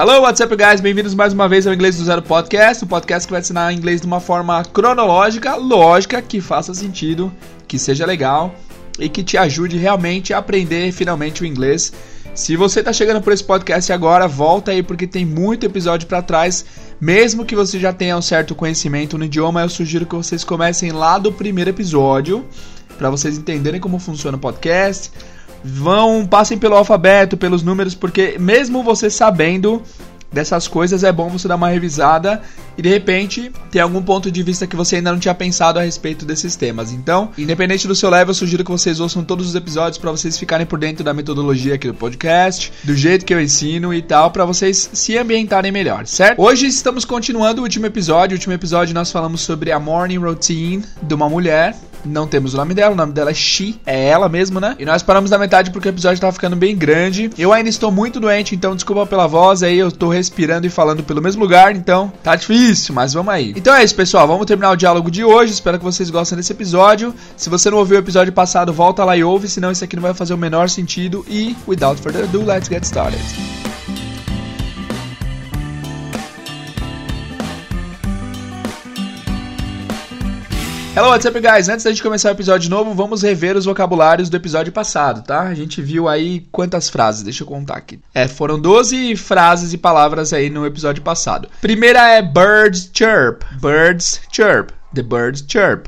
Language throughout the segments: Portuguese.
Hello, what's up, guys? Bem-vindos mais uma vez ao Inglês do Zero Podcast, o um podcast que vai ensinar inglês de uma forma cronológica, lógica, que faça sentido, que seja legal e que te ajude realmente a aprender finalmente o inglês. Se você está chegando por esse podcast agora, volta aí porque tem muito episódio para trás. Mesmo que você já tenha um certo conhecimento no idioma, eu sugiro que vocês comecem lá do primeiro episódio para vocês entenderem como funciona o podcast vão, passem pelo alfabeto, pelos números, porque mesmo você sabendo dessas coisas, é bom você dar uma revisada e de repente tem algum ponto de vista que você ainda não tinha pensado a respeito desses temas. Então, independente do seu level, eu sugiro que vocês ouçam todos os episódios para vocês ficarem por dentro da metodologia aqui do podcast, do jeito que eu ensino e tal, para vocês se ambientarem melhor, certo? Hoje estamos continuando o último episódio. O último episódio nós falamos sobre a morning routine de uma mulher não temos o nome dela, o nome dela é She, é ela mesmo, né? E nós paramos na metade porque o episódio tava ficando bem grande. Eu ainda estou muito doente, então desculpa pela voz aí, eu tô respirando e falando pelo mesmo lugar, então tá difícil, mas vamos aí. Então é isso, pessoal, vamos terminar o diálogo de hoje. Espero que vocês gostem desse episódio. Se você não ouviu o episódio passado, volta lá e ouve, senão isso aqui não vai fazer o menor sentido. E, without further ado, let's get started. Hello, what's up, guys? Antes da gente começar o episódio novo, vamos rever os vocabulários do episódio passado, tá? A gente viu aí quantas frases, deixa eu contar aqui. É, foram 12 frases e palavras aí no episódio passado. Primeira é birds chirp. Birds chirp. The birds chirp.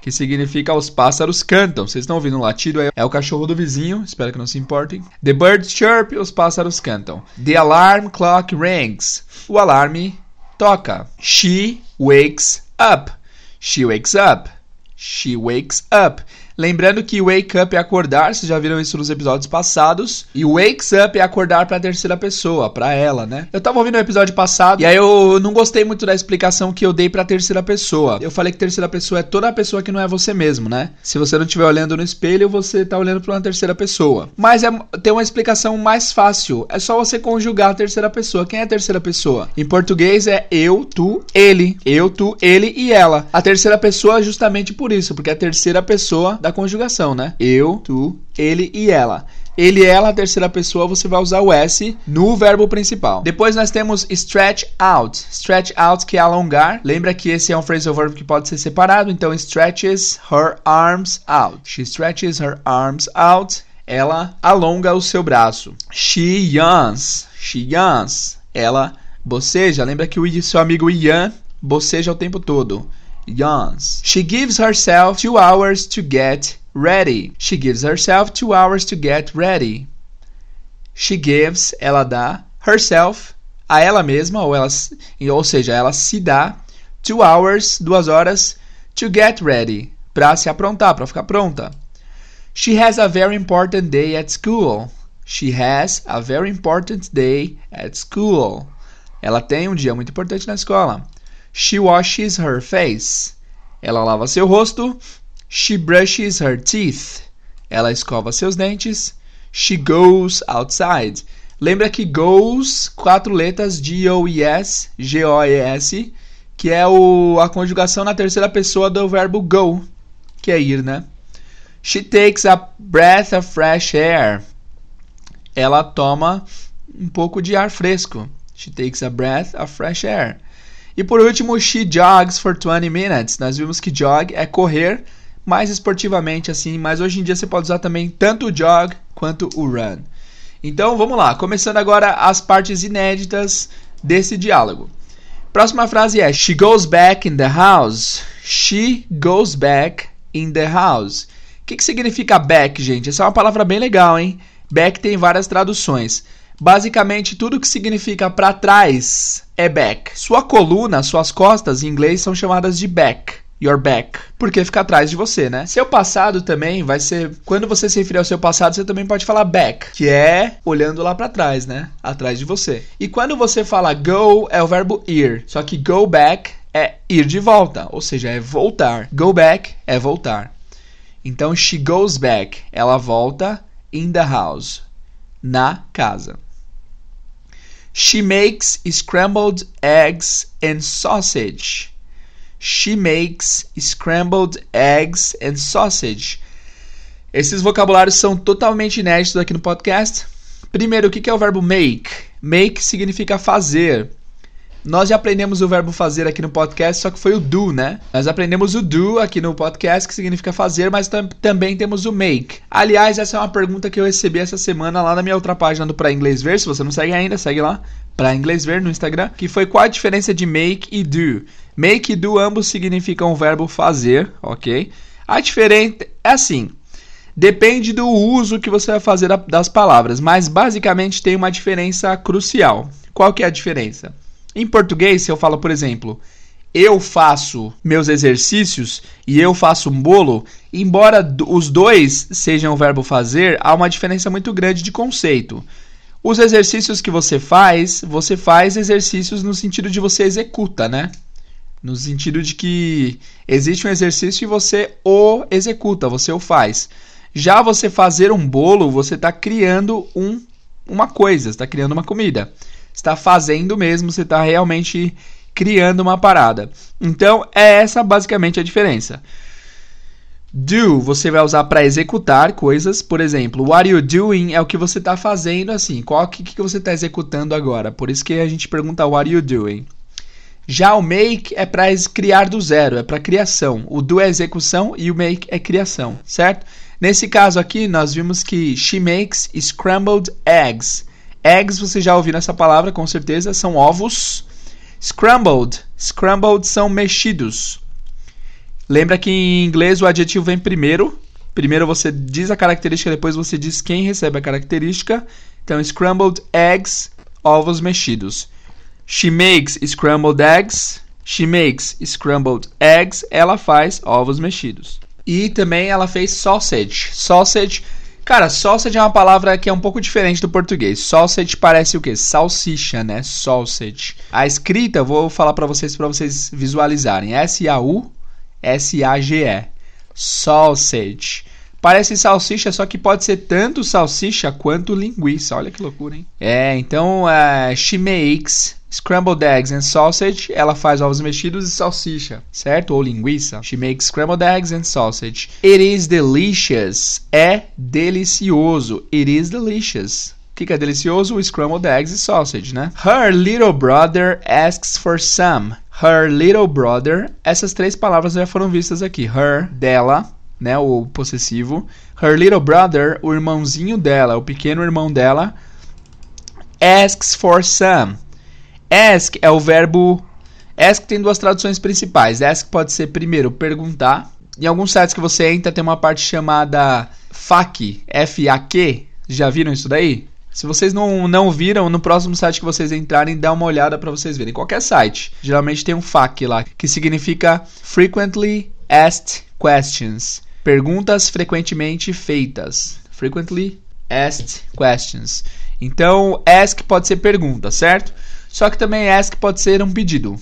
Que significa os pássaros cantam. Vocês estão ouvindo um latido? É o cachorro do vizinho, espero que não se importem. The birds chirp, os pássaros cantam. The alarm clock rings. O alarme toca. She wakes up. She wakes up. She wakes up. Lembrando que wake up é acordar, vocês já viram isso nos episódios passados. E wakes up é acordar para a terceira pessoa, para ela, né? Eu tava ouvindo o episódio passado e aí eu não gostei muito da explicação que eu dei para a terceira pessoa. Eu falei que terceira pessoa é toda a pessoa que não é você mesmo, né? Se você não estiver olhando no espelho, você tá olhando para uma terceira pessoa. Mas é, tem uma explicação mais fácil. É só você conjugar a terceira pessoa. Quem é a terceira pessoa? Em português é eu, tu, ele. Eu, tu, ele e ela. A terceira pessoa é justamente por isso, porque a terceira pessoa da conjugação, né? Eu, tu, ele e ela. Ele e ela, a terceira pessoa, você vai usar o S no verbo principal. Depois nós temos stretch out. Stretch out, que é alongar. Lembra que esse é um phrasal verb que pode ser separado. Então, stretches her arms out. She stretches her arms out. Ela alonga o seu braço. She yawns. She yawns. Ela boceja. Lembra que o seu amigo Ian boceja o tempo todo yawns. She gives herself two hours to get ready. She gives herself two hours to get ready. She gives, ela dá, herself, a ela mesma, ou, ela, ou seja, ela se dá, two hours, duas horas, to get ready, para se aprontar, para ficar pronta. She has a very important day at school. She has a very important day at school. Ela tem um dia muito importante na escola. She washes her face. Ela lava seu rosto. She brushes her teeth. Ela escova seus dentes. She goes outside. Lembra que goes, quatro letras, G-O-E-S, G-O-E-S, que é o, a conjugação na terceira pessoa do verbo go, que é ir, né? She takes a breath of fresh air. Ela toma um pouco de ar fresco. She takes a breath of fresh air. E por último, she jogs for 20 minutes. Nós vimos que jog é correr mais esportivamente assim, mas hoje em dia você pode usar também tanto o jog quanto o run. Então vamos lá, começando agora as partes inéditas desse diálogo. Próxima frase é She goes back in the house. She goes back in the house. O que, que significa back, gente? Essa é uma palavra bem legal, hein? Back tem várias traduções. Basicamente, tudo que significa para trás é back. Sua coluna, suas costas em inglês são chamadas de back. Your back. Porque fica atrás de você, né? Seu passado também vai ser. Quando você se referir ao seu passado, você também pode falar back, que é olhando lá para trás, né? Atrás de você. E quando você fala go, é o verbo ir. Só que go back é ir de volta, ou seja, é voltar. Go back é voltar. Então, she goes back. Ela volta in the house. Na casa. She makes scrambled eggs and sausage. She makes scrambled eggs and sausage. Esses vocabulários são totalmente inéditos aqui no podcast. Primeiro, o que é o verbo make? Make significa fazer. Nós já aprendemos o verbo fazer aqui no podcast, só que foi o do, né? Nós aprendemos o do aqui no podcast, que significa fazer, mas tam também temos o make. Aliás, essa é uma pergunta que eu recebi essa semana lá na minha outra página do Pra Inglês Ver. Se você não segue ainda, segue lá. Pra Inglês Ver no Instagram. Que foi qual a diferença de make e do. Make e do ambos significam o verbo fazer, ok? A diferença é assim. Depende do uso que você vai fazer das palavras, mas basicamente tem uma diferença crucial. Qual que é a diferença? Em português, se eu falo, por exemplo, eu faço meus exercícios e eu faço um bolo, embora os dois sejam o verbo fazer, há uma diferença muito grande de conceito. Os exercícios que você faz, você faz exercícios no sentido de você executa, né? No sentido de que existe um exercício e você o executa, você o faz. Já você fazer um bolo, você está criando um, uma coisa, está criando uma comida está fazendo mesmo, você está realmente criando uma parada. Então, é essa basicamente a diferença. Do você vai usar para executar coisas, por exemplo, what are you doing é o que você está fazendo assim, qual que, que você está executando agora. Por isso que a gente pergunta what are you doing. Já o make é para criar do zero, é para criação. O do é execução e o make é criação, certo? Nesse caso aqui, nós vimos que she makes scrambled eggs. Eggs, você já ouviu essa palavra com certeza, são ovos. Scrambled, scrambled são mexidos. Lembra que em inglês o adjetivo vem primeiro. Primeiro você diz a característica, depois você diz quem recebe a característica. Então, scrambled eggs, ovos mexidos. She makes scrambled eggs. She makes scrambled eggs. Ela faz ovos mexidos. E também ela fez sausage. Sausage Cara, sausage é uma palavra que é um pouco diferente do português. Sausage parece o quê? Salsicha, né? Sausage. A escrita, eu vou falar para vocês para vocês visualizarem. S A U S A G E. Sausage. Parece salsicha, só que pode ser tanto salsicha quanto linguiça. Olha que loucura, hein? É, então, uh, she makes scrambled eggs and sausage, ela faz ovos mexidos e salsicha, certo? Ou linguiça. She makes scrambled eggs and sausage. It is delicious. É delicioso. It is delicious. O que, é delicioso? Scrambled eggs e sausage, né? Her little brother asks for some. Her little brother. Essas três palavras já foram vistas aqui. Her, dela, né? O possessivo. Her little brother, o irmãozinho dela, o pequeno irmão dela, asks for some. Ask é o verbo. Ask tem duas traduções principais. Ask pode ser, primeiro, perguntar. Em alguns sites que você entra, tem uma parte chamada FAQ. F-A-Q. Já viram isso daí? Se vocês não, não viram, no próximo site que vocês entrarem, dá uma olhada para vocês verem. Qualquer site. Geralmente tem um FAQ lá, que significa Frequently Asked Questions. Perguntas frequentemente feitas. Frequently Asked Questions. Então, ask pode ser pergunta, certo? Só que também ask pode ser um pedido.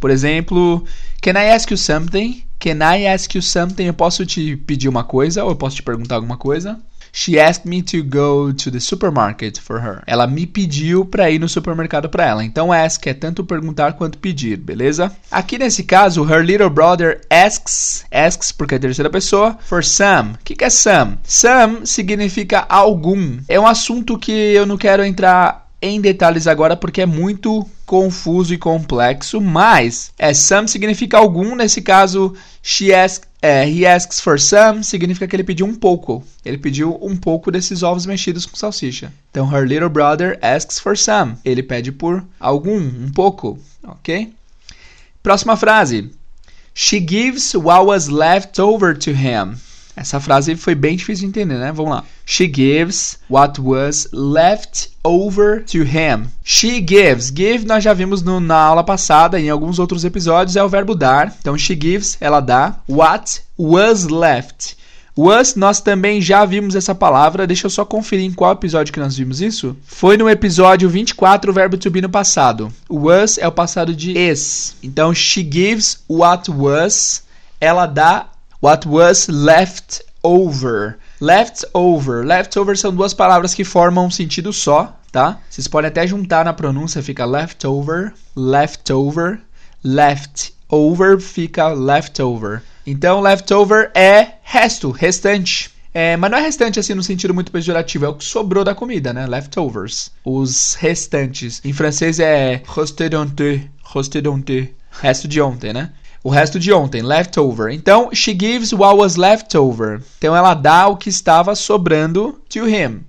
Por exemplo, can I ask you something? Can I ask you something? Eu posso te pedir uma coisa ou eu posso te perguntar alguma coisa? She asked me to go to the supermarket for her. Ela me pediu para ir no supermercado para ela. Então ask é tanto perguntar quanto pedir, beleza? Aqui nesse caso, her little brother asks, asks porque é terceira pessoa, for some. O que, que é some? Some significa algum. É um assunto que eu não quero entrar em detalhes agora porque é muito confuso e complexo, mas é some significa algum, nesse caso she ask, é, he asks for some significa que ele pediu um pouco. Ele pediu um pouco desses ovos mexidos com salsicha. Então her little brother asks for some. Ele pede por algum, um pouco, OK? Próxima frase. She gives what was left over to him. Essa frase foi bem difícil de entender, né? Vamos lá. She gives what was left over to him. She gives. Give nós já vimos no, na aula passada, em alguns outros episódios, é o verbo dar. Então, she gives, ela dá. What was left. Was, nós também já vimos essa palavra. Deixa eu só conferir em qual episódio que nós vimos isso. Foi no episódio 24, o verbo to be no passado. Was é o passado de is. Então, she gives what was. Ela dá What was left over. Left over. Left over são duas palavras que formam um sentido só, tá? Vocês podem até juntar na pronúncia, fica leftover, leftover, left over fica leftover. Então, leftover é resto, restante. É, mas não é restante assim no sentido muito pejorativo, é o que sobrou da comida, né? Leftovers. Os restantes. Em francês é restedonte, restedonte. Resto de ontem, né? O resto de ontem, leftover. Então, she gives what was leftover. Então, ela dá o que estava sobrando to him.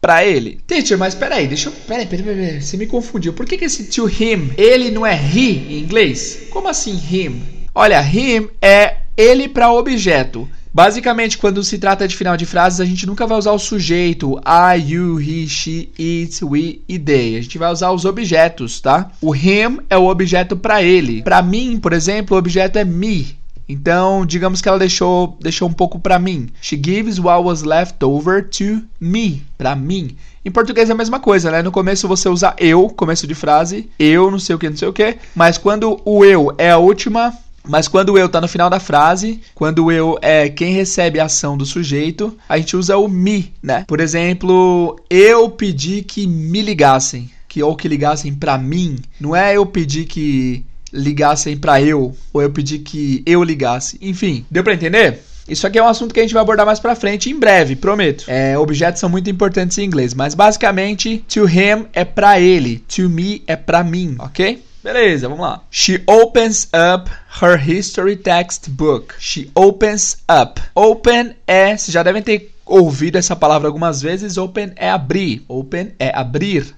Pra ele. Teacher, mas peraí, deixa eu. Peraí, peraí, peraí. Você me confundiu. Por que, que esse to him, ele não é he em inglês? Como assim him? Olha, him é ele para objeto. Basicamente, quando se trata de final de frases, a gente nunca vai usar o sujeito I, you, he, she, it, we e they. A gente vai usar os objetos, tá? O him é o objeto para ele. Para mim, por exemplo, o objeto é me. Então, digamos que ela deixou, deixou um pouco para mim. She gives what was left over to me, para mim. Em português é a mesma coisa, né? No começo você usa eu, começo de frase, eu, não sei o que, não sei o que. Mas quando o eu é a última mas quando o eu está no final da frase, quando o eu é quem recebe a ação do sujeito, a gente usa o me, né? Por exemplo, eu pedi que me ligassem, que ou que ligassem para mim. Não é eu pedir que ligassem para eu, ou eu pedi que eu ligasse. Enfim, deu para entender? Isso aqui é um assunto que a gente vai abordar mais pra frente em breve, prometo. É, objetos são muito importantes em inglês, mas basicamente, to him é pra ele, to me é pra mim, ok? Beleza, vamos lá. She opens up her history textbook. She opens up. Open é, vocês já devem ter ouvido essa palavra algumas vezes. Open é abrir. Open é abrir.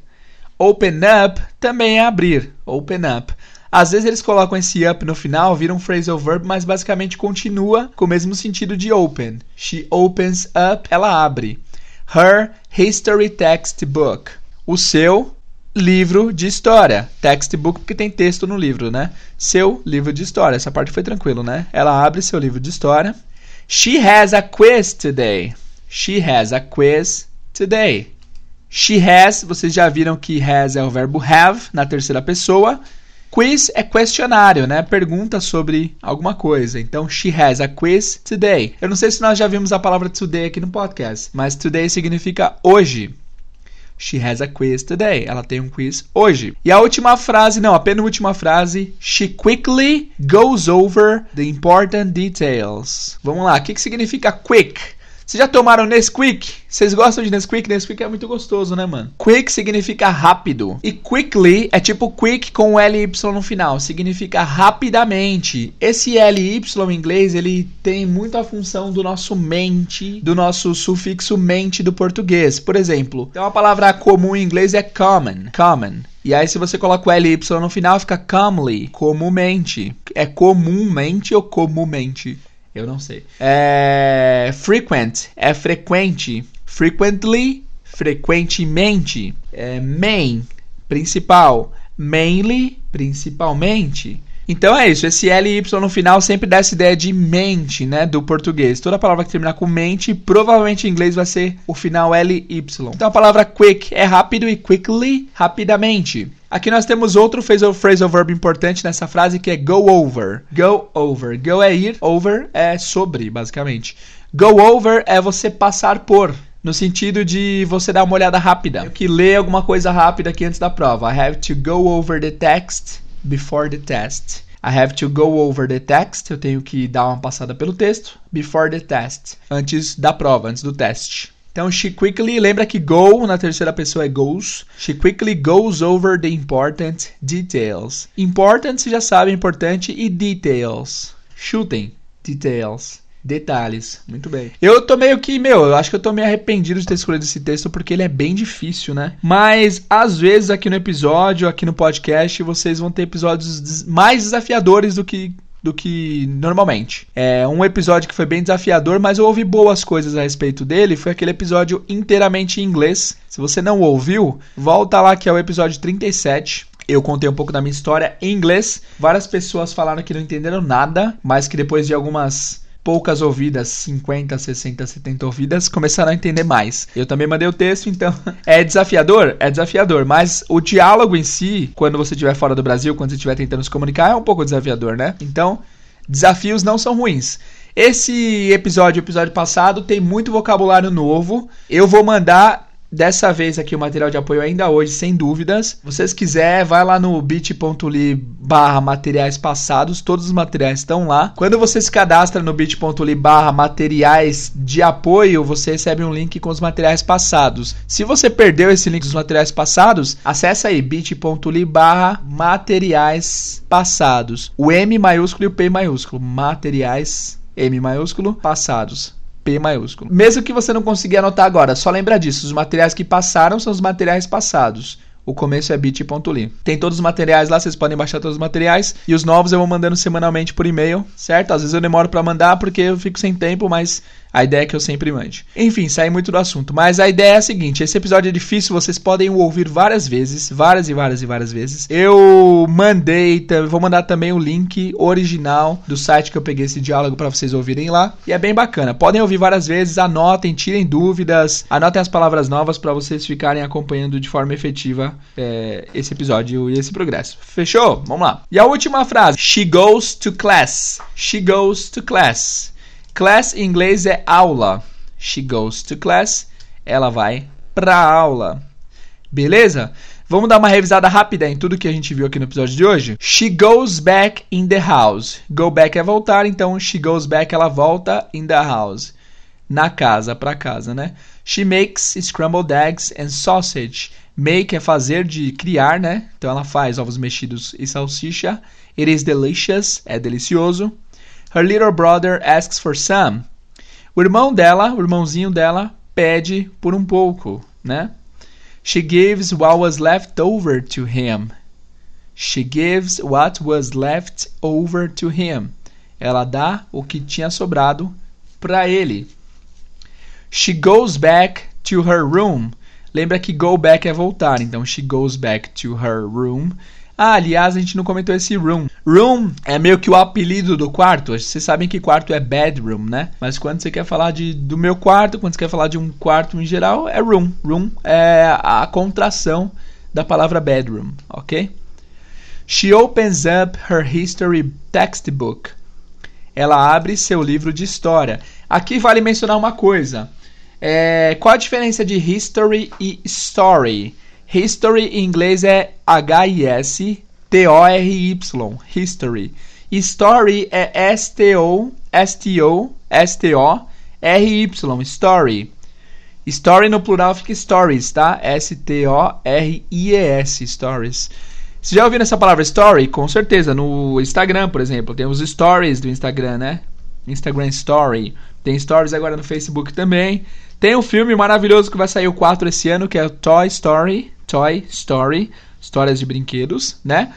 Open up também é abrir. Open up. Às vezes eles colocam esse up no final, vira um phrasal verb, mas basicamente continua com o mesmo sentido de open. She opens up, ela abre. Her history textbook. O seu livro de história. Textbook porque tem texto no livro, né? Seu livro de história. Essa parte foi tranquilo, né? Ela abre seu livro de história. She has a quiz today. She has a quiz today. She has, vocês já viram que has é o verbo have na terceira pessoa. Quiz é questionário, né? Pergunta sobre alguma coisa. Então, she has a quiz today. Eu não sei se nós já vimos a palavra today aqui no podcast, mas today significa hoje. She has a quiz today. Ela tem um quiz hoje. E a última frase, não, a penúltima frase. She quickly goes over the important details. Vamos lá, o que, que significa quick? Vocês já tomaram Nesquik? Vocês gostam de Nesquik? Nesquik é muito gostoso, né, mano? Quick significa rápido. E quickly é tipo quick com LY no final. Significa rapidamente. Esse LY em inglês, ele tem muito a função do nosso mente, do nosso sufixo mente do português. Por exemplo, tem uma palavra comum em inglês é common. Common. E aí, se você coloca o LY no final, fica calmly, comumente. É comumente ou comumente? Eu não sei. É, frequent é frequente. Frequently, frequentemente. É, main, principal. Mainly, principalmente. Então é isso, esse LY no final sempre dá essa ideia de mente, né, do português. Toda palavra que terminar com mente, provavelmente em inglês vai ser o final LY. Então a palavra quick é rápido e quickly, rapidamente. Aqui nós temos outro phrasal verb importante nessa frase que é go over. Go over. Go é ir, over é sobre, basicamente. Go over é você passar por no sentido de você dar uma olhada rápida. Eu que ler alguma coisa rápida aqui antes da prova. I have to go over the text before the test. I have to go over the text. Eu tenho que dar uma passada pelo texto before the test. Antes da prova, antes do teste. Então, she quickly, lembra que go na terceira pessoa é goes. She quickly goes over the important details. Important, você já sabe, é importante. E details. Chutem. Details. Detalhes. Muito bem. Eu tô meio que, meu, eu acho que eu tô meio arrependido de ter escolhido esse texto porque ele é bem difícil, né? Mas às vezes aqui no episódio, aqui no podcast, vocês vão ter episódios mais desafiadores do que do que normalmente. É um episódio que foi bem desafiador, mas eu ouvi boas coisas a respeito dele. Foi aquele episódio inteiramente em inglês. Se você não ouviu, volta lá que é o episódio 37. Eu contei um pouco da minha história em inglês. Várias pessoas falaram que não entenderam nada, mas que depois de algumas poucas ouvidas, 50, 60, 70 ouvidas, começaram a entender mais. Eu também mandei o texto, então é desafiador? É desafiador, mas o diálogo em si, quando você estiver fora do Brasil, quando você estiver tentando se comunicar, é um pouco desafiador, né? Então, desafios não são ruins. Esse episódio, episódio passado, tem muito vocabulário novo. Eu vou mandar Dessa vez aqui o material de apoio ainda hoje, sem dúvidas. Vocês quiser, vai lá no bit.ly barra materiais passados, todos os materiais estão lá. Quando você se cadastra no bit.ly barra materiais de apoio, você recebe um link com os materiais passados. Se você perdeu esse link dos materiais passados, acessa aí bit.ly barra materiais passados. O M maiúsculo e o P maiúsculo. Materiais M maiúsculo passados. Maiúsculo. Mesmo que você não consiga anotar agora, só lembra disso. Os materiais que passaram são os materiais passados. O começo é bit.ly. Tem todos os materiais lá, vocês podem baixar todos os materiais. E os novos eu vou mandando semanalmente por e-mail, certo? Às vezes eu demoro para mandar porque eu fico sem tempo, mas a ideia é que eu sempre mande. Enfim, sai muito do assunto. Mas a ideia é a seguinte: esse episódio é difícil, vocês podem o ouvir várias vezes. Várias e várias e várias vezes. Eu mandei, vou mandar também o link original do site que eu peguei esse diálogo para vocês ouvirem lá. E é bem bacana. Podem ouvir várias vezes, anotem, tirem dúvidas, anotem as palavras novas para vocês ficarem acompanhando de forma efetiva é, esse episódio e esse progresso. Fechou? Vamos lá. E a última frase: She goes to class. She goes to class. Class em inglês é aula. She goes to class. Ela vai pra aula. Beleza? Vamos dar uma revisada rápida em tudo que a gente viu aqui no episódio de hoje. She goes back in the house. Go back é voltar, então she goes back ela volta in the house. Na casa, pra casa, né? She makes scrambled eggs and sausage. Make é fazer de criar, né? Então ela faz ovos mexidos e salsicha. It is delicious, é delicioso. Her little brother asks for some. O irmão dela, o irmãozinho dela, pede por um pouco, né? She gives what was left over to him. She gives what was left over to him. Ela dá o que tinha sobrado para ele. She goes back to her room. Lembra que go back é voltar, então she goes back to her room ah, aliás, a gente não comentou esse room. Room é meio que o apelido do quarto. Vocês sabem que quarto é bedroom, né? Mas quando você quer falar de, do meu quarto, quando você quer falar de um quarto em geral, é room. Room é a contração da palavra bedroom, ok? She opens up her history textbook. Ela abre seu livro de história. Aqui vale mencionar uma coisa. É, qual a diferença de history e story? History em inglês é H-I-S-T-O-R-Y. History. Story é S-T-O-S-T-O-S-T-O-R-Y. Story. Story no plural fica stories, tá? S-T-O-R-I-E-S. Stories. Você já ouviu essa palavra story? Com certeza. No Instagram, por exemplo. Tem os stories do Instagram, né? Instagram Story. Tem stories agora no Facebook também. Tem um filme maravilhoso que vai sair o 4 esse ano, que é o Toy Story. Toy Story, histórias de brinquedos, né?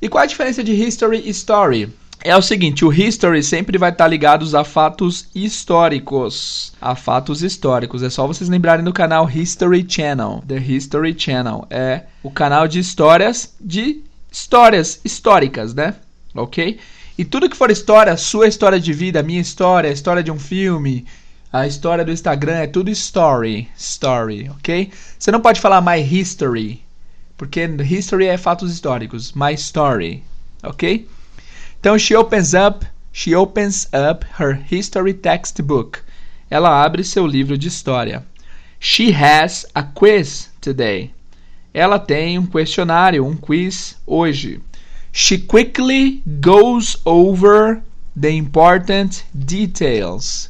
E qual a diferença de history e story? É o seguinte, o history sempre vai estar ligado a fatos históricos. A fatos históricos. É só vocês lembrarem do canal History Channel. The History Channel é o canal de histórias de histórias históricas, né? OK? E tudo que for história, sua história de vida, minha história, a história de um filme, a história do Instagram é tudo story, story, ok? Você não pode falar my history, porque history é fatos históricos. My story, ok? Então she opens up, she opens up her history textbook. Ela abre seu livro de história. She has a quiz today. Ela tem um questionário, um quiz hoje. She quickly goes over the important details.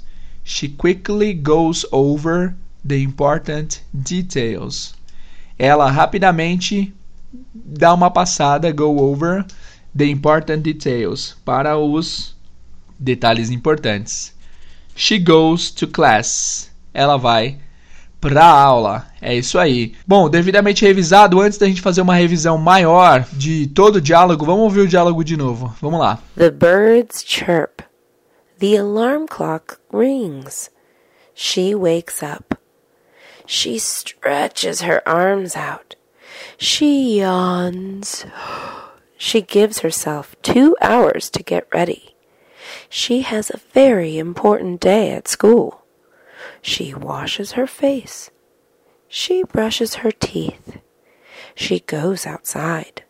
She quickly goes over the important details. Ela rapidamente dá uma passada, go over the important details, para os detalhes importantes. She goes to class. Ela vai para aula. É isso aí. Bom, devidamente revisado, antes da gente fazer uma revisão maior de todo o diálogo, vamos ouvir o diálogo de novo. Vamos lá. The birds chirp. The alarm clock rings. She wakes up. She stretches her arms out. She yawns. She gives herself two hours to get ready. She has a very important day at school. She washes her face. She brushes her teeth. She goes outside.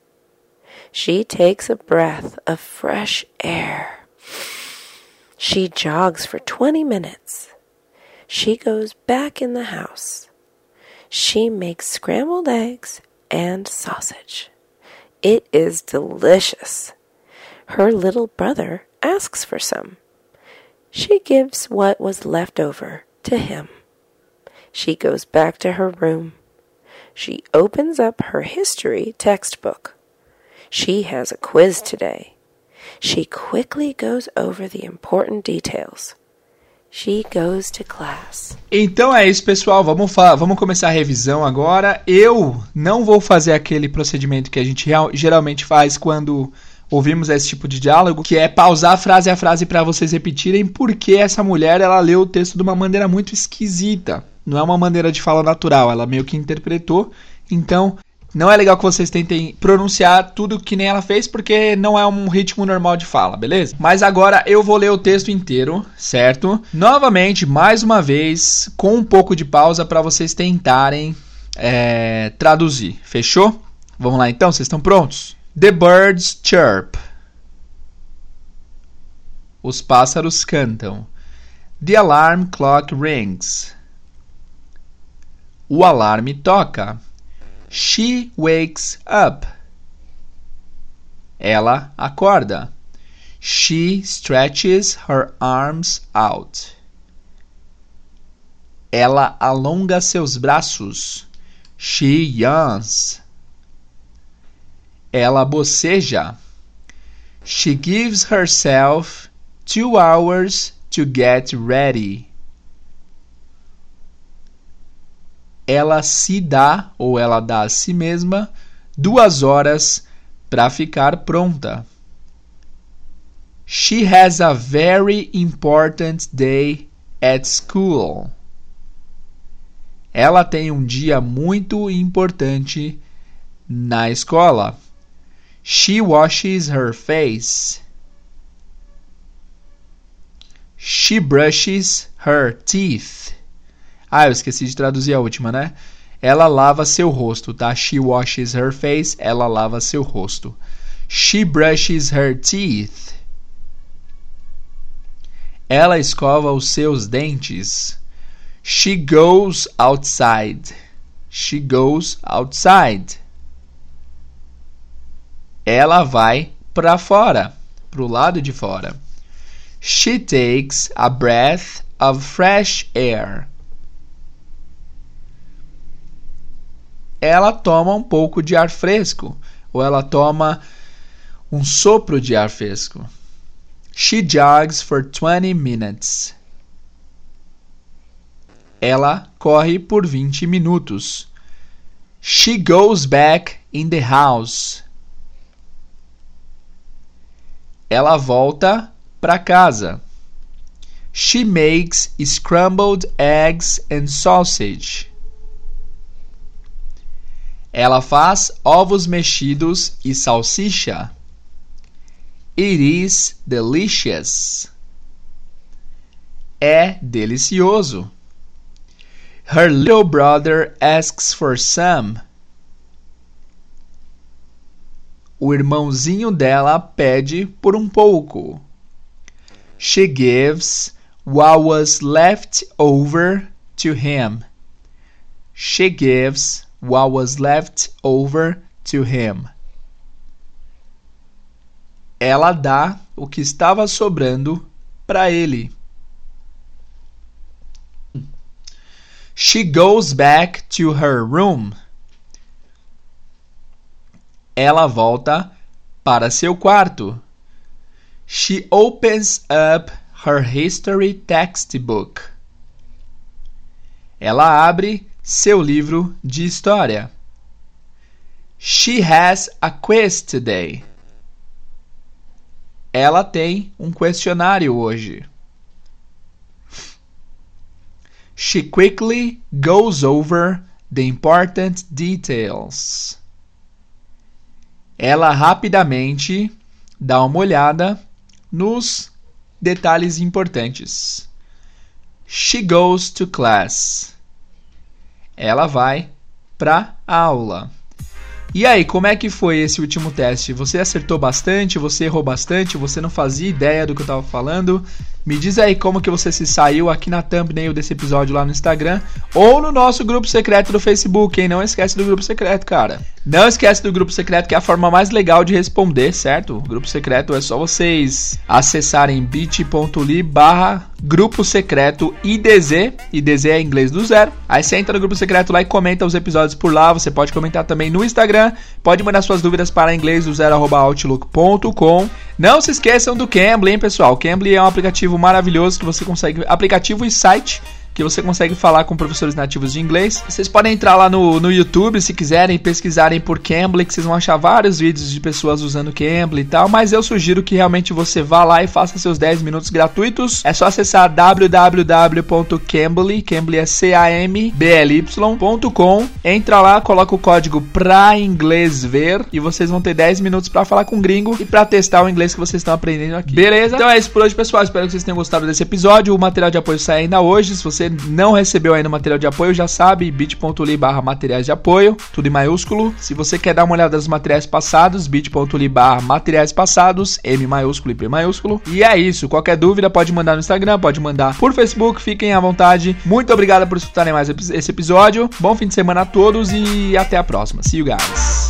She takes a breath of fresh air. She jogs for 20 minutes. She goes back in the house. She makes scrambled eggs and sausage. It is delicious. Her little brother asks for some. She gives what was left over to him. She goes back to her room. She opens up her history textbook. She has a quiz today. She quickly goes over the important details. She goes to class. Então é isso, pessoal. Vamos, vamos começar a revisão agora. Eu não vou fazer aquele procedimento que a gente geralmente faz quando ouvimos esse tipo de diálogo, que é pausar frase a frase para vocês repetirem, porque essa mulher ela leu o texto de uma maneira muito esquisita. Não é uma maneira de fala natural, ela meio que interpretou. Então, não é legal que vocês tentem pronunciar tudo que nem ela fez, porque não é um ritmo normal de fala, beleza? Mas agora eu vou ler o texto inteiro, certo? Novamente, mais uma vez, com um pouco de pausa para vocês tentarem é, traduzir. Fechou? Vamos lá então, vocês estão prontos? The birds chirp. Os pássaros cantam. The alarm clock rings. O alarme toca. She wakes up. Ela acorda. She stretches her arms out. Ela alonga seus braços. She yawns. Ela boceja. She gives herself two hours to get ready. Ela se dá, ou ela dá a si mesma, duas horas para ficar pronta. She has a very important day at school. Ela tem um dia muito importante na escola. She washes her face. She brushes her teeth. Ah, eu esqueci de traduzir a última, né? Ela lava seu rosto, tá? She washes her face. Ela lava seu rosto. She brushes her teeth. Ela escova os seus dentes. She goes outside. She goes outside. Ela vai para fora, para o lado de fora. She takes a breath of fresh air. Ela toma um pouco de ar fresco, ou ela toma um sopro de ar fresco. She jogs for 20 minutes. Ela corre por 20 minutos. She goes back in the house. Ela volta para casa. She makes scrambled eggs and sausage. Ela faz ovos mexidos e salsicha. It is delicious. É delicioso. Her little brother asks for some. O irmãozinho dela pede por um pouco. She gives what was left over to him. She gives what was left over to him. Ela dá o que estava sobrando para ele. She goes back to her room ela volta para seu quarto. She opens up her history textbook. Ela abre seu livro de história. She has a quiz today. Ela tem um questionário hoje. She quickly goes over the important details ela rapidamente dá uma olhada nos detalhes importantes. She goes to class. Ela vai para aula. E aí, como é que foi esse último teste? Você acertou bastante? Você errou bastante? Você não fazia ideia do que eu estava falando? Me diz aí como que você se saiu aqui na thumbnail desse episódio lá no Instagram ou no nosso grupo secreto do Facebook, hein? Não esquece do grupo secreto, cara. Não esquece do grupo secreto, que é a forma mais legal de responder, certo? O grupo secreto é só vocês acessarem bit.ly barra grupo secreto IDZ, IDZ é inglês do zero. Aí você entra no grupo secreto lá e comenta os episódios por lá. Você pode comentar também no Instagram, pode mandar suas dúvidas para inglês do zero outlook.com. Não se esqueçam do Cambly, hein, pessoal? Cambly é um aplicativo maravilhoso que você consegue, aplicativo e site que você consegue falar com professores nativos de inglês. Vocês podem entrar lá no, no YouTube se quiserem, pesquisarem por Cambly, que vocês vão achar vários vídeos de pessoas usando Cambly e tal, mas eu sugiro que realmente você vá lá e faça seus 10 minutos gratuitos. É só acessar www.cambly, Cambly é c a m b l y.com. Entra lá, coloca o código pra inglês ver e vocês vão ter 10 minutos para falar com o gringo e para testar o inglês que vocês estão aprendendo aqui. Beleza? Então é isso por hoje, pessoal. Espero que vocês tenham gostado desse episódio. O material de apoio sai ainda hoje. Se você não recebeu ainda o material de apoio, já sabe, bit.ly barra materiais de apoio, tudo em maiúsculo. Se você quer dar uma olhada nos materiais passados, bit.ly barra materiais passados, M maiúsculo e P maiúsculo. E é isso, qualquer dúvida pode mandar no Instagram, pode mandar por Facebook, fiquem à vontade. Muito obrigado por escutarem mais esse episódio. Bom fim de semana a todos e até a próxima. See you guys.